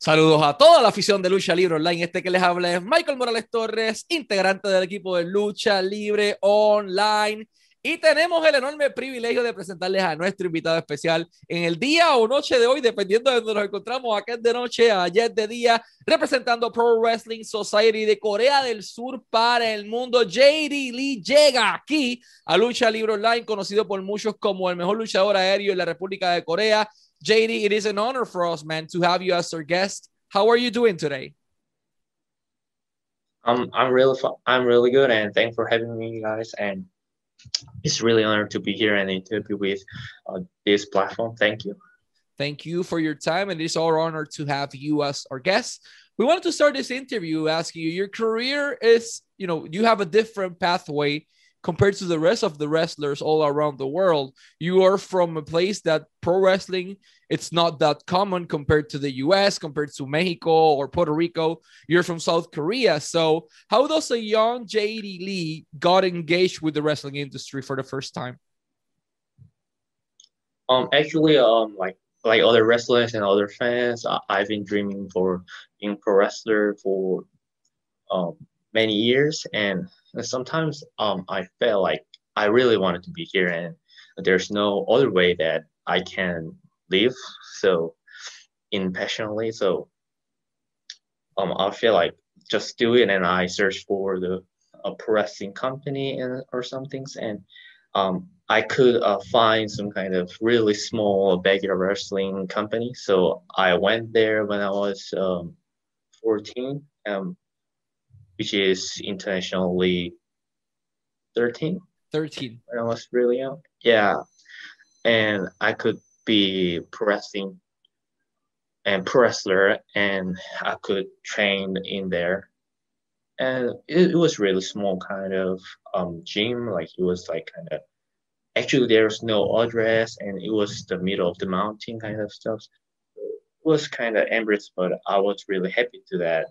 Saludos a toda la afición de Lucha Libre Online. Este que les habla es Michael Morales Torres, integrante del equipo de Lucha Libre Online. Y tenemos el enorme privilegio de presentarles a nuestro invitado especial en el día o noche de hoy, dependiendo de donde nos encontramos, acá es de noche, ayer de día, representando Pro Wrestling Society de Corea del Sur para el mundo. JD Lee llega aquí a Lucha Libre Online, conocido por muchos como el mejor luchador aéreo en la República de Corea JD, it is an honor for us, man, to have you as our guest. How are you doing today? Um, I'm really, I'm really good, and thanks for having me, guys. And it's really an honor to be here and interview with uh, this platform. Thank you. Thank you for your time, and it's our honor to have you as our guest. We wanted to start this interview asking you: Your career is, you know, you have a different pathway compared to the rest of the wrestlers all around the world. You are from a place that pro wrestling it's not that common compared to the US, compared to Mexico or Puerto Rico. You're from South Korea. So, how does a young JD Lee got engaged with the wrestling industry for the first time? Um, actually, um, like like other wrestlers and other fans, I, have been dreaming for being pro wrestler for um many years, and sometimes um, I felt like I really wanted to be here and there's no other way that I can live so impassionately. So um, I feel like just do it and I search for the a pressing company and or some things and um, I could uh, find some kind of really small backyard wrestling company. So I went there when I was um, 14. Um, which is internationally 13. 13. When I was really young. Yeah. And I could be pressing and pro wrestler and I could train in there. And it, it was really small kind of um, gym. Like it was like kind of actually there's no address and it was the middle of the mountain kind of stuff. It was kind of embarrassed, but I was really happy to that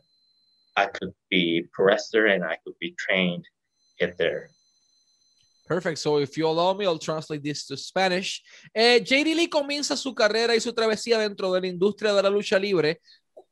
I could be wrestler and I could be trained at there. Perfect. So if you allow me, I'll translate this to Spanish. Eh, JD Lee comienza su carrera y su travesía dentro de la industria de la lucha libre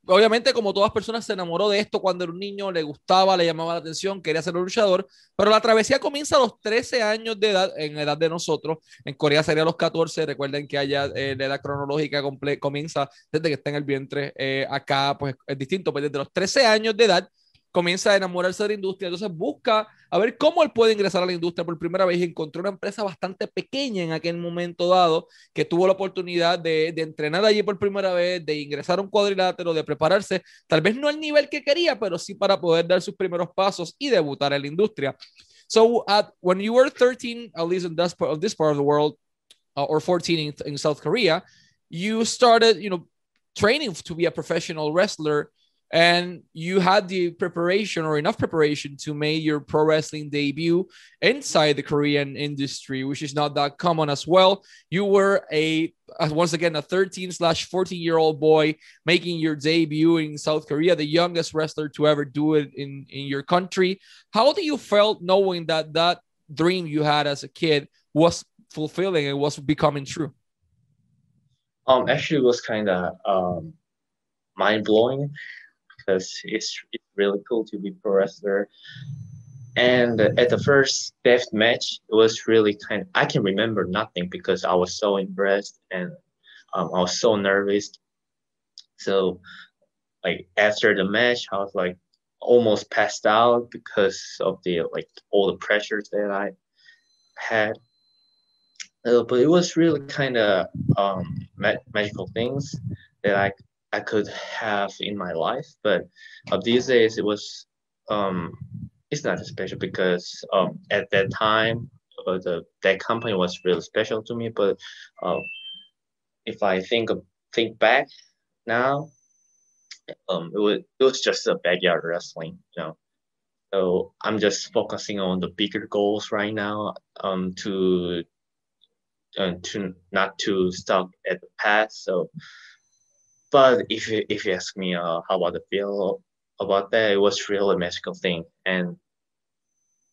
obviamente, como todas personas, se enamoró de esto cuando era un niño, le gustaba, le llamaba la atención, quería ser un luchador, pero la travesía comienza a los 13 años de edad, en edad de nosotros. En Corea sería los 14. Recuerden que allá eh, la edad cronológica comienza desde que está en el vientre. Eh, acá, pues es distinto, pues desde los 13 años de edad comienza a enamorarse de la industria, entonces busca a ver cómo él puede ingresar a la industria por primera vez y encontró una empresa bastante pequeña en aquel momento dado, que tuvo la oportunidad de, de entrenar allí por primera vez, de ingresar a un cuadrilátero, de prepararse, tal vez no al nivel que quería, pero sí para poder dar sus primeros pasos y debutar en la industria. So, at, when you were 13, at least in this part of, this part of the world, uh, or 14 in, in South Korea, you started, you know, training to be a professional wrestler and you had the preparation or enough preparation to make your pro wrestling debut inside the Korean industry, which is not that common as well. You were a once again a 13 slash 14 year old boy making your debut in South Korea, the youngest wrestler to ever do it in in your country. How do you felt knowing that that dream you had as a kid was fulfilling and was becoming true? Um, actually, it was kind of um, mind blowing because it's, it's really cool to be pro wrestler. And at the first death match, it was really kind of, I can remember nothing because I was so impressed and um, I was so nervous. So, like, after the match, I was like almost passed out because of the, like, all the pressures that I had. Uh, but it was really kind of um, ma- magical things that I I could have in my life. But uh, these days, it was um, it's not special because um, at that time, uh, the that company was really special to me. But uh, if I think of, think back now, um, it was it was just a backyard wrestling, you know. So I'm just focusing on the bigger goals right now. Um, to uh, to not to stop at the past. So but if you, if you ask me uh, how about the feel about that, it was really a magical thing. And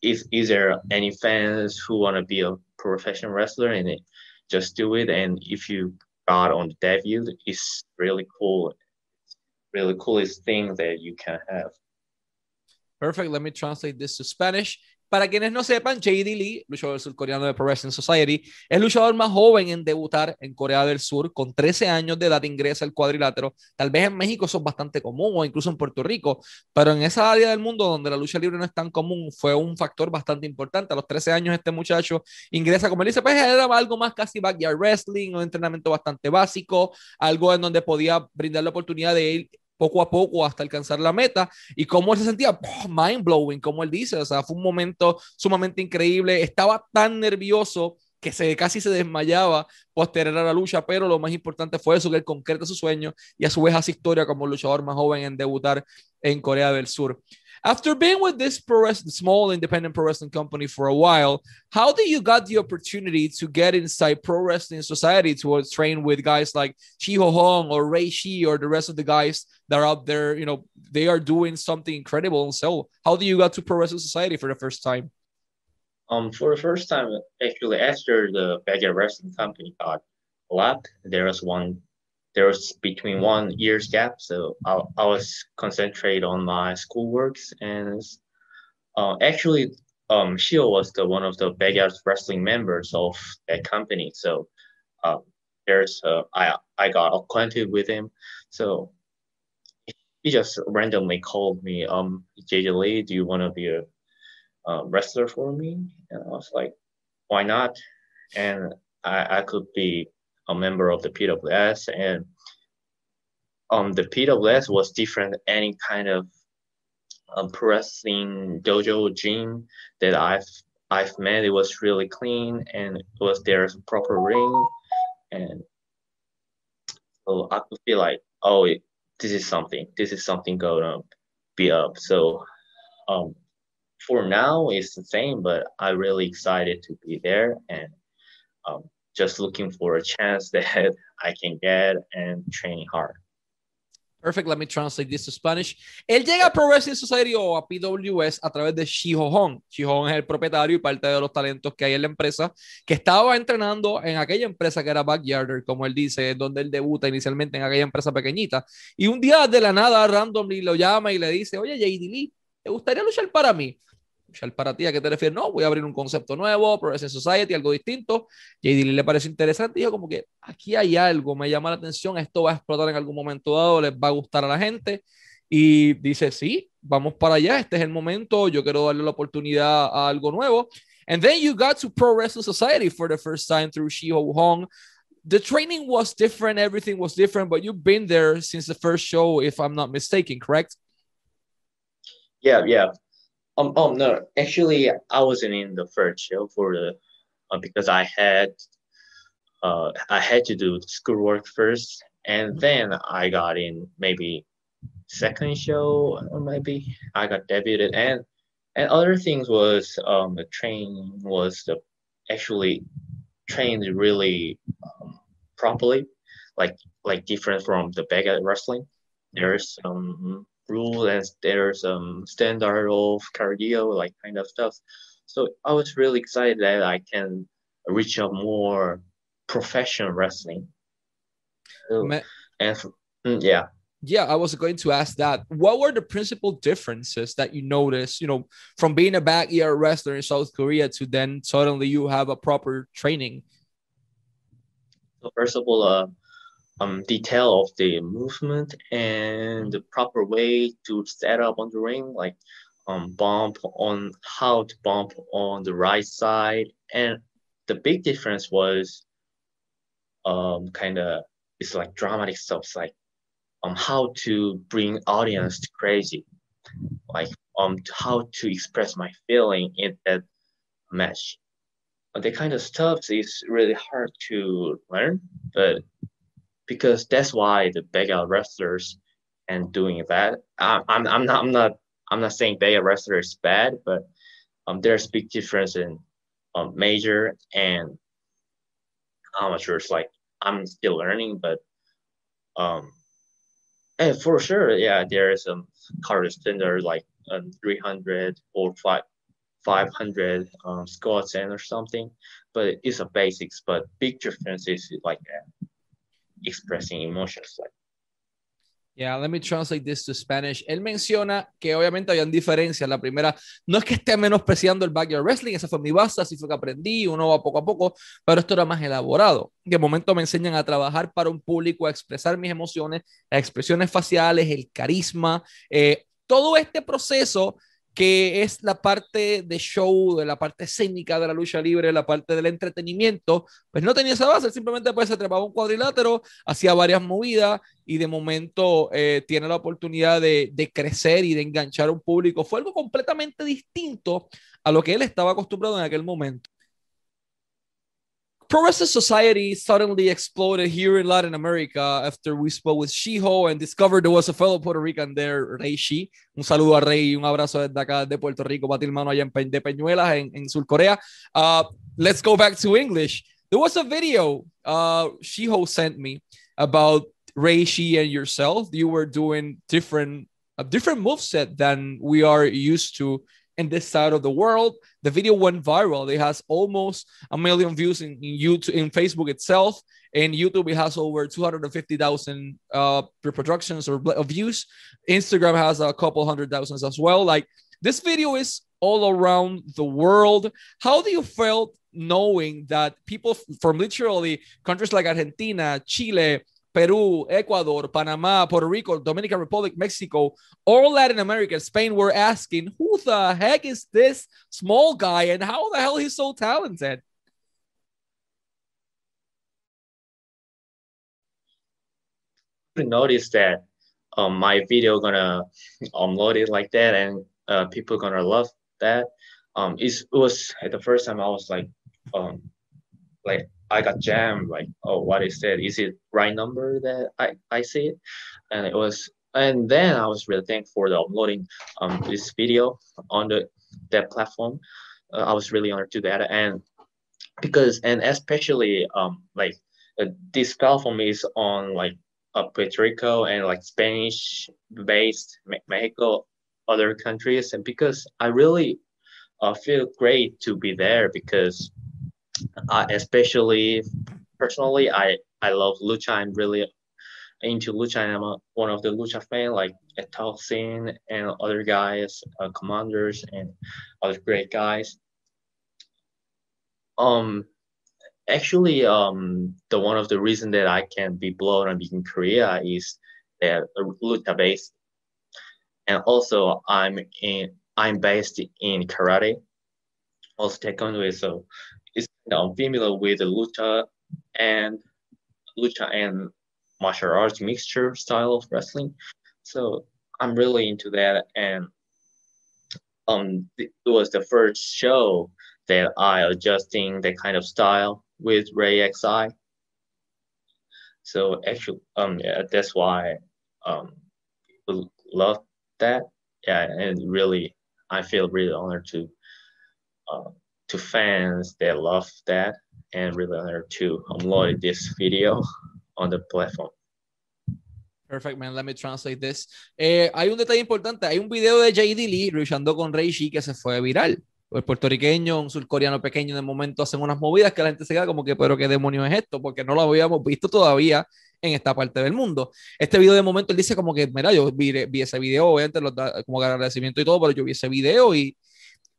is is there any fans who want to be a professional wrestler and just do it? And if you got on the debut, it's really cool. really coolest thing that you can have. Perfect. Let me translate this to Spanish. Para quienes no sepan, JD Lee, luchador surcoreano de Pro Wrestling Society, es luchador más joven en debutar en Corea del Sur. Con 13 años de edad ingresa al cuadrilátero. Tal vez en México eso es bastante común o incluso en Puerto Rico, pero en esa área del mundo donde la lucha libre no es tan común, fue un factor bastante importante. A los 13 años este muchacho ingresa, como él dice, pues era algo más casi backyard wrestling, un entrenamiento bastante básico, algo en donde podía brindar la oportunidad de ir poco a poco hasta alcanzar la meta y cómo él se sentía mind blowing, como él dice, o sea, fue un momento sumamente increíble, estaba tan nervioso que casi se desmayaba posterior a la lucha, pero lo más importante fue eso, que él concreta su sueño y a su vez hace historia como luchador más joven en debutar en Corea del Sur. After being with this pro small independent pro wrestling company for a while, how did you got the opportunity to get inside pro wrestling society to train with guys like Shiho Hong or Rey Shi or the rest of the guys that are out there? You know, they are doing something incredible. So, how did you got to pro wrestling society for the first time? Um, for the first time, actually, after the Backyard Wrestling Company got left, there was one there was between one year's gap, so I, I was concentrate on my schoolworks and uh, actually um Shiho was the one of the backyard wrestling members of that company. So uh, there's uh, I I got acquainted with him. So he just randomly called me, um, JD Lee, do you want to be a uh, wrestler for me? And I was like, why not? And I, I could be a member of the PWS, and um, the PWS was different any kind of um, dojo gym that I've I've met. It was really clean, and it was there's proper ring, and so I could feel like, oh, it, this is something. This is something going to be up. So, um, for now, it's the same, but I'm really excited to be there and um, just looking for a chance that I can get and training hard. Perfect, let me translate this to Spanish. Él llega a Pro Wrestling Society o a PWS a través de Shiho Hong. Shiho Hong es el propietario y parte de los talentos que hay en la empresa, que estaba entrenando en aquella empresa que era Backyarder, como él dice, donde él debuta inicialmente en aquella empresa pequeñita. Y un día de la nada, randomly lo llama y le dice, oye, JD Lee, ¿te gustaría luchar para mí? Para ti, ¿a qué te refieres? No, voy a abrir un concepto nuevo, Progressive Society, algo distinto. JD le parece interesante y como que aquí hay algo, me llama la atención, esto va a explotar en algún momento dado, les va a gustar a la gente. Y dice, sí, vamos para allá, este es el momento, yo quiero darle la oportunidad a algo nuevo. And then you got to Pro Wrestling Society for the first time through Shiho Hong. The training was different, everything was different, but you've been there since the first show, if I'm not mistaken, correct? Yeah, yeah. Um, oh no, actually, I wasn't in the first show for the uh, because I had uh, I had to do schoolwork first, and then I got in maybe second show or maybe. I got debuted and and other things was um the training was the actually trained really um, properly like like different from the back at wrestling. There's some rule and there's um standard of cardio like kind of stuff. So i was really excited that i can reach a more professional wrestling. So, and mm, yeah. Yeah i was going to ask that. What were the principal differences that you noticed you know from being a backyard wrestler in south korea to then suddenly you have a proper training? So first of all uh, um, detail of the movement and the proper way to set up on the ring, like um, bump on how to bump on the right side. And the big difference was um, kind of it's like dramatic stuff, like um, how to bring audience to crazy, like um how to express my feeling in that match. The kind of stuff is really hard to learn, but because that's why the Vega wrestlers and doing that. I'm, I'm, I'm not I'm not I'm not saying Vega wrestler is bad, but um, there's big difference in um, major and amateurs. Like I'm still learning, but um, and for sure, yeah, there is some card standard like um, 300 or five. 500 um, squats and or something, but it's a basics. But big difference is like that expressing emotions Yeah, let me translate this to Spanish. Él menciona que obviamente habían diferencias. La primera, no es que esté menospreciando el backyard wrestling, esa fue mi base, así fue que aprendí, uno va poco a poco, pero esto era más elaborado. De momento me enseñan a trabajar para un público, a expresar mis emociones, las expresiones faciales, el carisma, eh, todo este proceso que es la parte de show, de la parte escénica de la lucha libre, la parte del entretenimiento, pues no tenía esa base, simplemente pues se trepaba un cuadrilátero, hacía varias movidas y de momento eh, tiene la oportunidad de, de, crecer y de enganchar a un público. Fue algo completamente distinto a lo que él estaba acostumbrado en aquel momento. Pro Wrestling society suddenly exploded here in Latin America after we spoke with Shiho and discovered there was a fellow Puerto Rican there, Rey Shi. Un saludo a Rey un abrazo desde acá de Puerto Rico, batir mano allá en de Peñuelas, en, en Sur Corea. Uh, let's go back to English. There was a video uh, Shiho sent me about Rey Shi and yourself. You were doing different a different move set than we are used to in this side of the world. The video went viral. It has almost a million views in, in YouTube, in Facebook itself. In YouTube, it has over 250,000 uh, reproductions or views. Instagram has a couple hundred thousands as well. Like this video is all around the world. How do you felt knowing that people from literally countries like Argentina, Chile, Peru, Ecuador, Panama, Puerto Rico, Dominican Republic, Mexico, all Latin America, Spain were asking, who the heck is this small guy and how the hell he's so talented? Noticed that um, my video gonna upload it like that and uh, people gonna love that. Um, it was the first time I was like, um, like I got jammed. Like, oh, what is that? Is it right number that I I see it? And it was, and then I was really thankful for the uploading um this video on the that platform. Uh, I was really honored to that, and because and especially um like uh, this platform is on like uh, Puerto Rico and like Spanish based Mexico, other countries, and because I really uh, feel great to be there because I especially personally, I I love lucha. I'm really into lucha. I'm a, one of the lucha fan, like Toxin and other guys, uh, commanders and other great guys. Um, actually, um, the one of the reason that I can be blown up in Korea is that lucha based, and also I'm in I'm based in karate. Also taekwondo so you know, familiar with the lucha and lucha and martial arts mixture style of wrestling. So I'm really into that, and um, it was the first show that I adjusting that kind of style with Rey Shi. So actually, um, yeah, that's why um, love that. Yeah, and really, I feel really honored to uh, to fans that love that and really honored to upload this video on the platform. Perfect, man. Let me translate this. Eh, hay un detalle importante. Hay un video de JD Lee luchando con Reishi que se fue viral. El puertorriqueño, un surcoreano pequeño, de momento hacen unas movidas que la gente se queda como que, pero qué demonios es esto, porque no lo habíamos visto todavía en esta parte del mundo. Este video de momento él dice como que, mira, yo vi, vi ese video, obviamente, los, como agradecimiento y todo, pero yo vi ese video y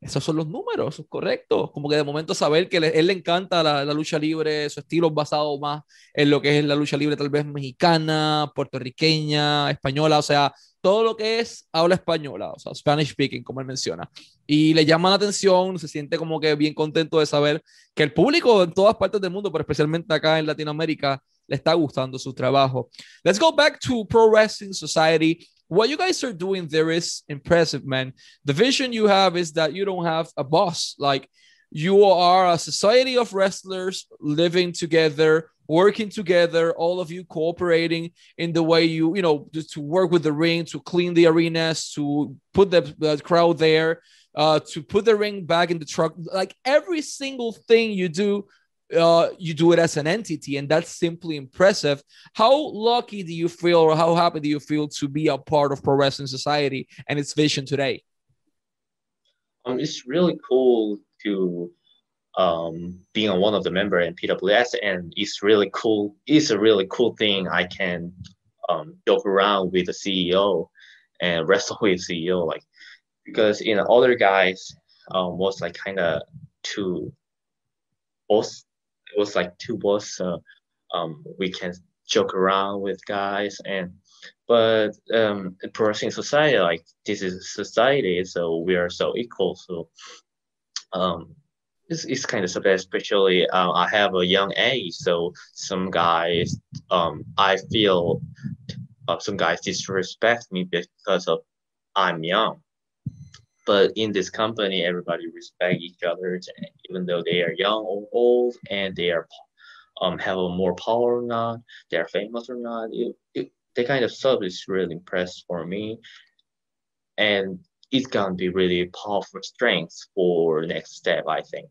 esos son los números, correcto. Como que de momento saber que le, él le encanta la, la, lucha libre, su estilo es basado más en lo que es la lucha libre tal vez mexicana, puertorriqueña, española, o sea, todo lo que es habla española, o sea, Spanish speaking, como él menciona. Y le llama la atención, se siente como que bien contento de saber que el público en todas partes del mundo, pero especialmente acá en Latinoamérica, le está gustando su trabajo. Let's go back to Pro Wrestling Society. What you guys are doing there is impressive, man. The vision you have is that you don't have a boss. Like you are a society of wrestlers living together, working together, all of you cooperating in the way you, you know, to work with the ring, to clean the arenas, to put the, the crowd there, uh, to put the ring back in the truck. Like every single thing you do uh, you do it as an entity, and that's simply impressive. How lucky do you feel, or how happy do you feel to be a part of Pro Wrestling Society and its vision today? Um, it's really cool to um, being one of the member in PWS, and it's really cool. It's a really cool thing I can um, joke around with the CEO and wrestle with CEO like because you know other guys um, was like kind of too boss it was like two boss so um, we can joke around with guys and but um in pro society like this is society so we are so equal so um it's, it's kind of sad especially uh, i have a young age so some guys um i feel uh, some guys disrespect me because of i'm young but in this company everybody respect each other even though they are young or old and they are um have more power or not they're famous or not it, it, that kind of stuff is really impressed for me and it's gonna be really powerful strength for next step i think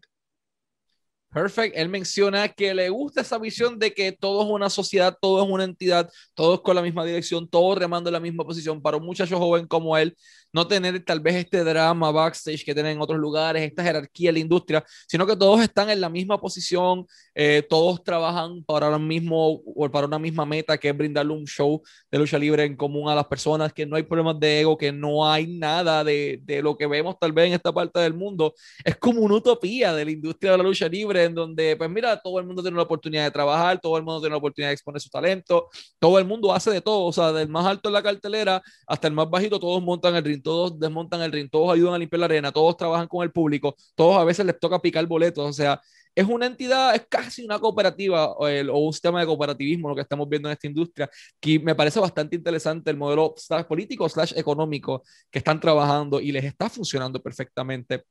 Perfect. Él menciona que le gusta esa visión de que todo es una sociedad, todo es una entidad, todos con la misma dirección, todos remando en la misma posición. Para un muchacho joven como él, no tener tal vez este drama backstage que tienen en otros lugares, esta jerarquía en la industria, sino que todos están en la misma posición, eh, todos trabajan para, lo mismo, o para una misma meta, que es brindarle un show de lucha libre en común a las personas, que no hay problemas de ego, que no hay nada de, de lo que vemos tal vez en esta parte del mundo. Es como una utopía de la industria de la lucha libre, en donde, pues mira, todo el mundo tiene la oportunidad de trabajar, todo el mundo tiene la oportunidad de exponer su talento, todo el mundo hace de todo, o sea, del más alto en la cartelera hasta el más bajito, todos montan el ring todos desmontan el ring, todos ayudan a limpiar la arena, todos trabajan con el público, todos a veces les toca picar boletos, o sea, es una entidad, es casi una cooperativa o, un sistema de cooperativismo lo que estamos viendo en esta industria, que me parece bastante interesante el modelo político slash económico que están trabajando y les está funcionando perfectamente.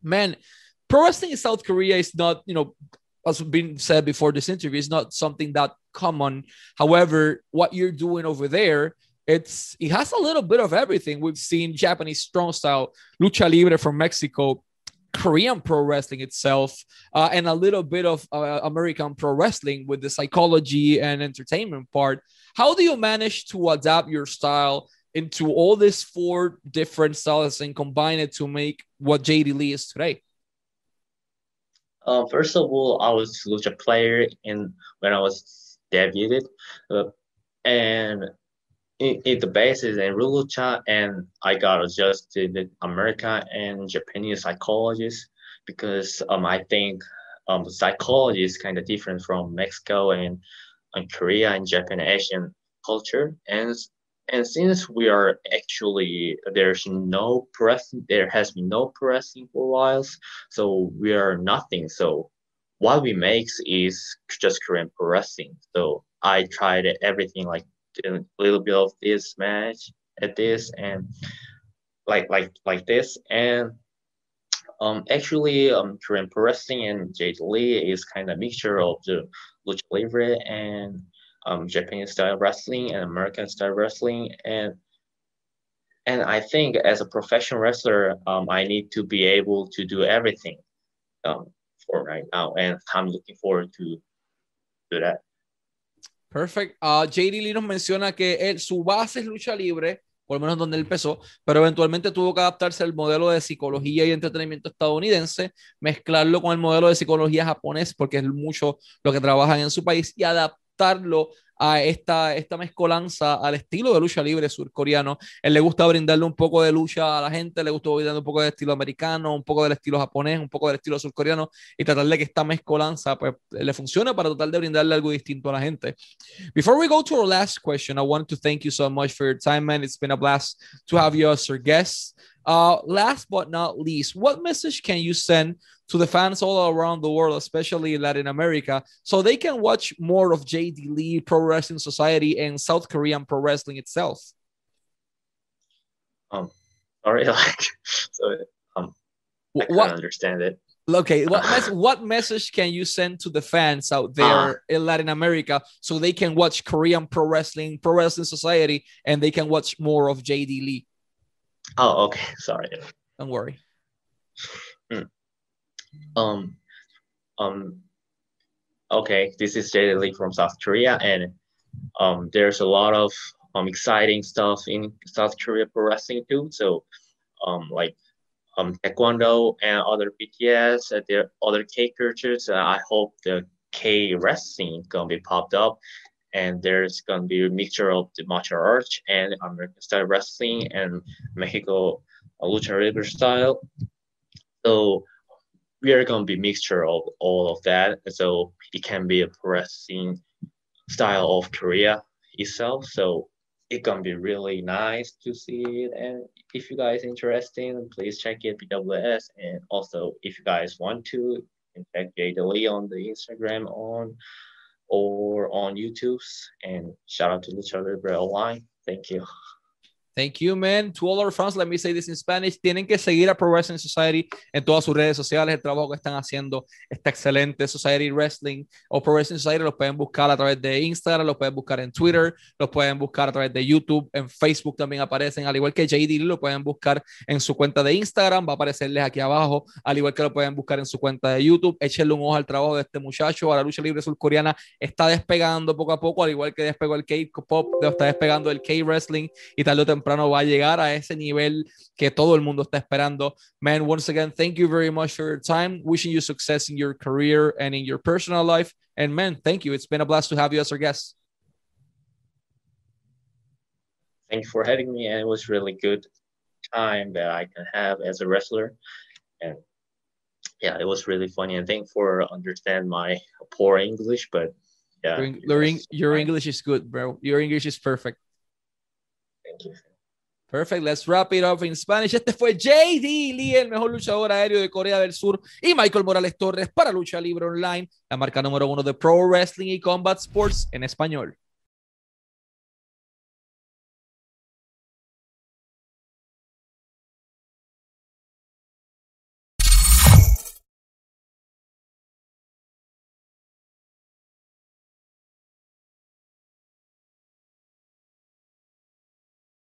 Man, pro wrestling in South Korea is not, you know, as been said before this interview, is not something that common. However, what you're doing over there it's it has a little bit of everything. We've seen Japanese strong style, lucha libre from Mexico, Korean pro wrestling itself, uh, and a little bit of uh, American pro wrestling with the psychology and entertainment part. How do you manage to adapt your style into all these four different styles and combine it to make what JD Lee is today? Uh, first of all, I was lucha player in when I was debuted, uh, and in, in the basis and Rulucha, and I got adjusted to American and Japanese psychologists because um, I think um, psychology is kind of different from Mexico and, and Korea and Japan Asian culture. And and since we are actually there's no pressing, there has been no pressing for a while, so we are nothing. So what we make is just Korean pressing. So I tried everything like a little bit of this match at this and like like like this. And um actually um Korean Pro Wrestling and JD Lee is kind of mixture of the lucha libre and um Japanese style wrestling and American style wrestling. And and I think as a professional wrestler um I need to be able to do everything um for right now. And I'm looking forward to do that. Perfect. Uh, JD Lee nos menciona que él, su base es lucha libre, por lo menos donde él empezó, pero eventualmente tuvo que adaptarse al modelo de psicología y entretenimiento estadounidense, mezclarlo con el modelo de psicología japonés, porque es mucho lo que trabajan en su país, y adaptarlo a esta, esta mezcolanza al estilo de lucha libre surcoreano. Él le gusta brindarle un poco de lucha a la gente, le gusta brindarle un poco de estilo americano, un poco del estilo japonés, un poco del estilo surcoreano y tratar de que esta mezcolanza pues, le funcione para tratar de brindarle algo distinto a la gente. Before we go to our last question, I want to thank you so much for your time, man. It's been a blast to have you as our guest. Uh, last but not least, what message can you send to the fans all around the world, especially in Latin America, so they can watch more of JD Lee, Pro Wrestling Society, and South Korean Pro Wrestling itself? Um, sorry, like, so um, I what, understand it. Okay, what, mes- what message can you send to the fans out there uh, in Latin America so they can watch Korean Pro Wrestling, Pro Wrestling Society, and they can watch more of JD Lee? Oh, okay. Sorry. Don't worry. Mm. Um, um, okay. This is Jay Lee from South Korea, and um, there's a lot of um exciting stuff in South Korea pro wrestling too. So, um, like um taekwondo and other BTS, uh, there other K cultures. Uh, I hope the K wrestling gonna be popped up, and there's gonna be a mixture of the martial arts and American style wrestling and Mexico lucha libre style. So we are gonna be mixture of all of that. So it can be a wrestling style of Korea itself. So it's gonna be really nice to see it. And if you guys interested, please check it PWS. And also, if you guys want to, can check Jay Lee on the Instagram on or on YouTube. And shout out to Lucha Libre Online. Thank you. Thank you, man. To all our fans, let me say this in Spanish. Tienen que seguir a Pro Wrestling Society en todas sus redes sociales. El trabajo que están haciendo está excelente. Society Wrestling o Pro Wrestling Society los pueden buscar a través de Instagram, los pueden buscar en Twitter, los pueden buscar a través de YouTube, en Facebook también aparecen, al igual que JD lo pueden buscar en su cuenta de Instagram, va a aparecerles aquí abajo, al igual que lo pueden buscar en su cuenta de YouTube. Échenle un ojo al trabajo de este muchacho. A la lucha libre surcoreana está despegando poco a poco, al igual que despegó el K-pop, está despegando el K-wrestling y tal temprano va a llegar a ese nivel que todo el mundo está esperando. Man, once again, thank you very much for your time. Wishing you success in your career and in your personal life. And man, thank you. It's been a blast to have you as our guest. Thank you for having me, and it was really good time that I can have as a wrestler. And yeah, it was really funny. And thank for understand my poor English, but yeah, your, your English is good, bro. Your English is perfect. Thank you. Perfect, let's wrap it up in Spanish. Este fue JD Lee, el mejor luchador aéreo de Corea del Sur, y Michael Morales Torres para Lucha Libre Online, la marca número uno de Pro Wrestling y Combat Sports en español.